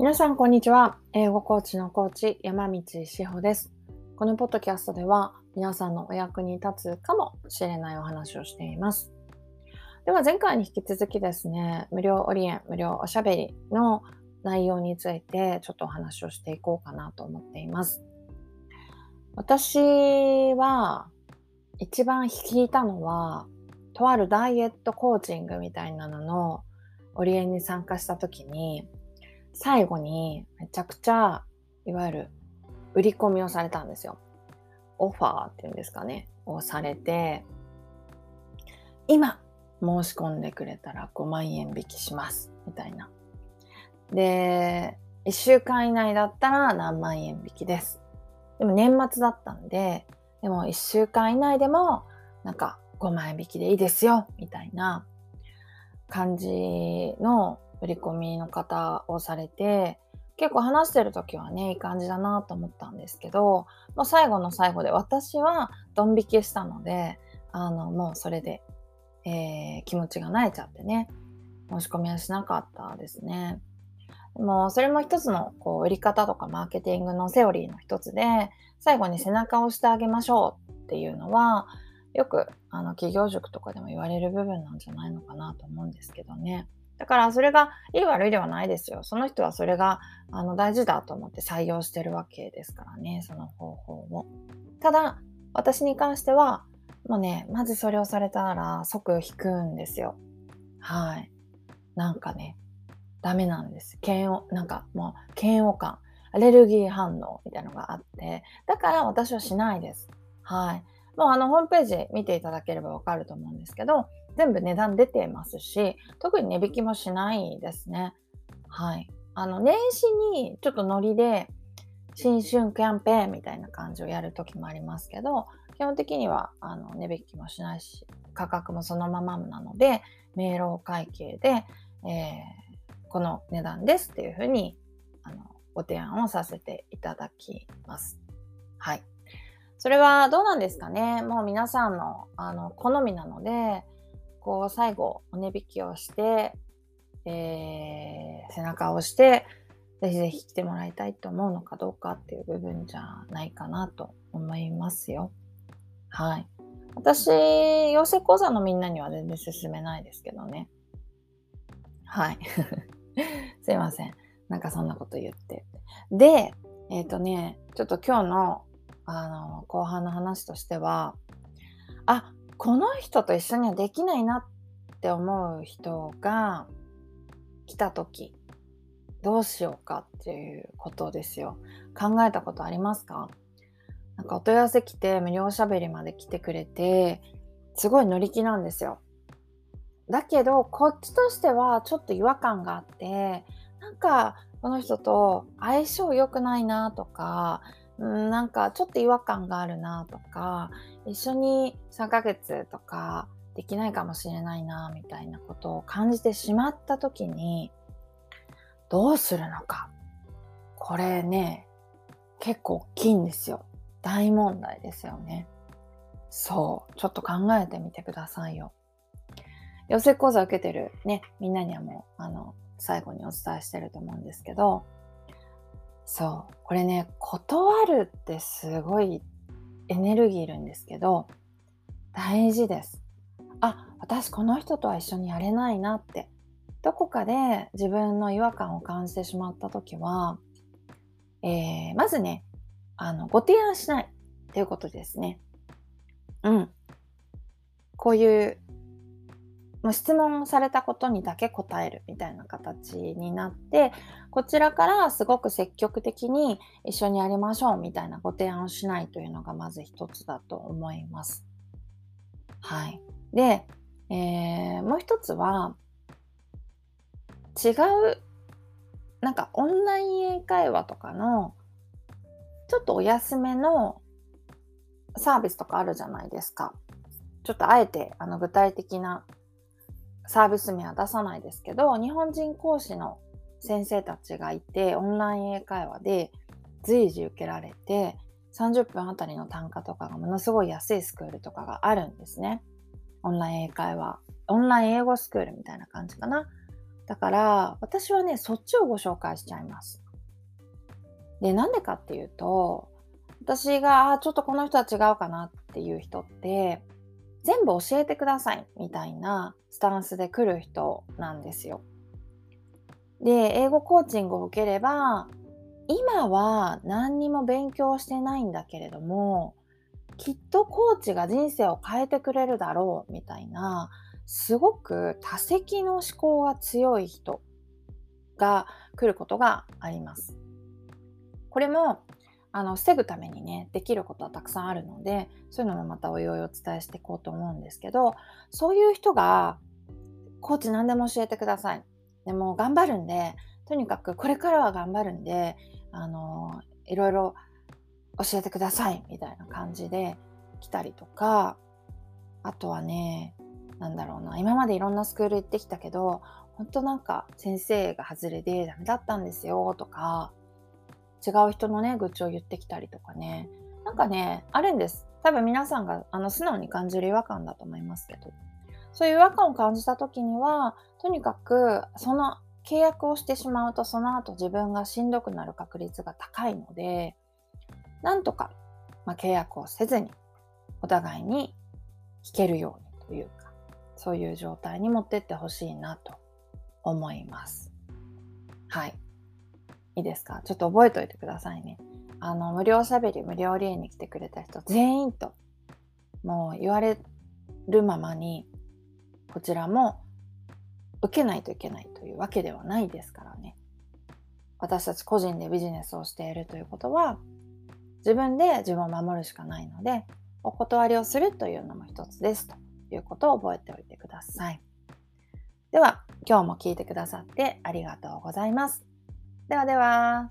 皆さん、こんにちは。英語コーチのコーチ、山道志保です。このポッドキャストでは、皆さんのお役に立つかもしれないお話をしています。では、前回に引き続きですね、無料オリエン、無料おしゃべりの内容について、ちょっとお話をしていこうかなと思っています。私は、一番聞いたのは、とあるダイエットコーチングみたいなののオリエンに参加した時に、最後にめちゃくちゃ、いわゆる売り込みをされたんですよ。オファーっていうんですかね、をされて、今申し込んでくれたら5万円引きします、みたいな。で、1週間以内だったら何万円引きです。でも年末だったんで、でも1週間以内でもなんか5万円引きでいいですよ、みたいな感じの売り込みの方をされて、結構話してる時はね、いい感じだなと思ったんですけど、もう最後の最後で私はドン引きしたので、あの、もうそれで、えー気持ちが慣れちゃってね、申し込みはしなかったですね。でもそれも一つのこう売り方とかマーケティングのセオリーの一つで、最後に背中を押してあげましょうっていうのは、よくあの企業塾とかでも言われる部分なんじゃないのかなと思うんですけどね。だからそれがいい悪いではないですよ。その人はそれがあの大事だと思って採用してるわけですからね、その方法を。ただ、私に関しては、もうね、まずそれをされたら即引くんですよ。はい。なんかね、ダメなんです。嫌悪、なんかもう嫌悪感、アレルギー反応みたいなのがあって、だから私はしないです。はい。もうあのホームページ見ていただければわかると思うんですけど、全部値段出てますし、特に値引きもしないですね。はい。あの、年始にちょっとノリで、新春キャンペーンみたいな感じをやる時もありますけど、基本的にはあの値引きもしないし、価格もそのままなので、明朗会計で、えーこの値段ですっていうふうにあのご提案をさせていただきます。はい。それはどうなんですかねもう皆さんのあの好みなので、こう最後お値引きをして、えー背中を押して、ぜひぜひ来てもらいたいと思うのかどうかっていう部分じゃないかなと思いますよ。はい。私、養成講座のみんなには全然勧めないですけどね。はい。すいません。なんかそんなこと言って。で、えっ、とね、ちょっと今日の、あの、後半の話としては、あ、この人と一緒にはできないなって思う人が来た時、どうしようかっていうことですよ。考えたことありますか？なんかお問い合わせ来て無料おしゃべりまで来てくれて、すごい乗り気なんですよ。だけど、こっちとしてはちょっと違和感があって、なんかこの人と相性良くないなとか、うんなんかちょっと違和感があるなとか、一緒に3ヶ月とかできないかもしれないなみたいなことを感じてしまった時に、どうするのか。これね、結構大きいんですよ。大問題ですよね。そう。ちょっと考えてみてくださいよ。養成講座受けてるね、みんなにはもう、あの、最後にお伝えしてると思うんですけど、そう。これね、断るってすごいエネルギーいるんですけど、大事です。あ、私この人とは一緒にやれないなって。どこかで自分の違和感を感じてしまった時は、えーまずね、あの、ご提案しないっていうことですね。うん。こういう、もう質問されたことにだけ答えるみたいな形になって、こちらからすごく積極的に一緒にやりましょうみたいなご提案をしないというのがまず一つだと思います。はい。で、えーもう一つは、違う、なんかオンライン英会話とかの、ちょっとお安めのサービスとかあるじゃないですか。ちょっとあえてあの具体的なサービス名は出さないですけど、日本人講師の先生たちがいて、オンライン英会話で随時受けられて、30分あたりの単価とかがものすごい安いスクールとかがあるんですね。オンライン英会話、オンライン英語スクールみたいな感じかな。だから私はねそっちをご紹介しちゃいますでなんでかっていうと私があちょっとこの人は違うかなっていう人って全部教えてくださいみたいなスタンスで来る人なんですよ。で英語コーチングを受ければ今は何にも勉強してないんだけれどもきっとコーチが人生を変えてくれるだろうみたいなすごく多責の思考が強い人が来ることがあります。これもあの防ぐためにねできることはたくさんあるのでそういうのもまたおいおいお伝えしていこうと思うんですけどそういう人がコーチ何でも教えてください。でも頑張るんでとにかくこれからは頑張るんであのいろいろ教えてくださいみたいな感じで来たりとかあとはねなんだろうな今までいろんなスクール行ってきたけど本当なんか先生が外れでダメだったんですよとか違う人のね、愚痴を言ってきたりとかね。なんかね、あるんです。多分皆さんがあの素直に感じる違和感だと思いますけど。そういう違和感を感じた時には、とにかくその契約をしてしまうとその後自分がしんどくなる確率が高いので、なんとか、まあ、契約をせずにお互いに弾けるようにというか、そういう状態に持ってってほしいなと思います。はい。いいですか？ちょっと覚えておいてくださいね。あの、無料しゃべり、無料リエに来てくれた人全員と、もう言われるままに、こちらも受けないといけないというわけではないですからね。私たち個人でビジネスをしているということは、自分で自分を守るしかないので、お断りをするというのも一つですということを覚えておいてください。では、今日も聞いてくださってありがとうございます。ではでは。